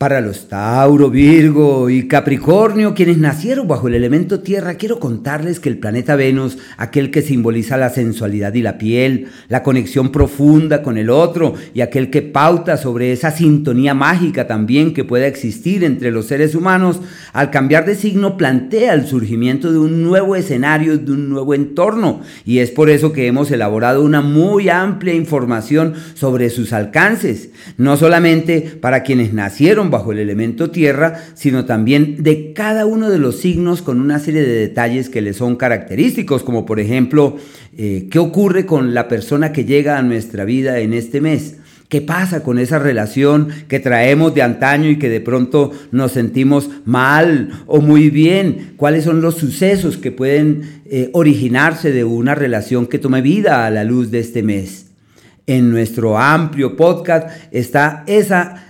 Para los Tauro, Virgo y Capricornio, quienes nacieron bajo el elemento tierra, quiero contarles que el planeta Venus, aquel que simboliza la sensualidad y la piel, la conexión profunda con el otro y aquel que pauta sobre esa sintonía mágica también que pueda existir entre los seres humanos, al cambiar de signo plantea el surgimiento de un nuevo escenario, de un nuevo entorno. Y es por eso que hemos elaborado una muy amplia información sobre sus alcances, no solamente para quienes nacieron bajo el elemento tierra, sino también de cada uno de los signos con una serie de detalles que le son característicos, como por ejemplo, eh, ¿qué ocurre con la persona que llega a nuestra vida en este mes? ¿Qué pasa con esa relación que traemos de antaño y que de pronto nos sentimos mal o muy bien? ¿Cuáles son los sucesos que pueden eh, originarse de una relación que tome vida a la luz de este mes? En nuestro amplio podcast está esa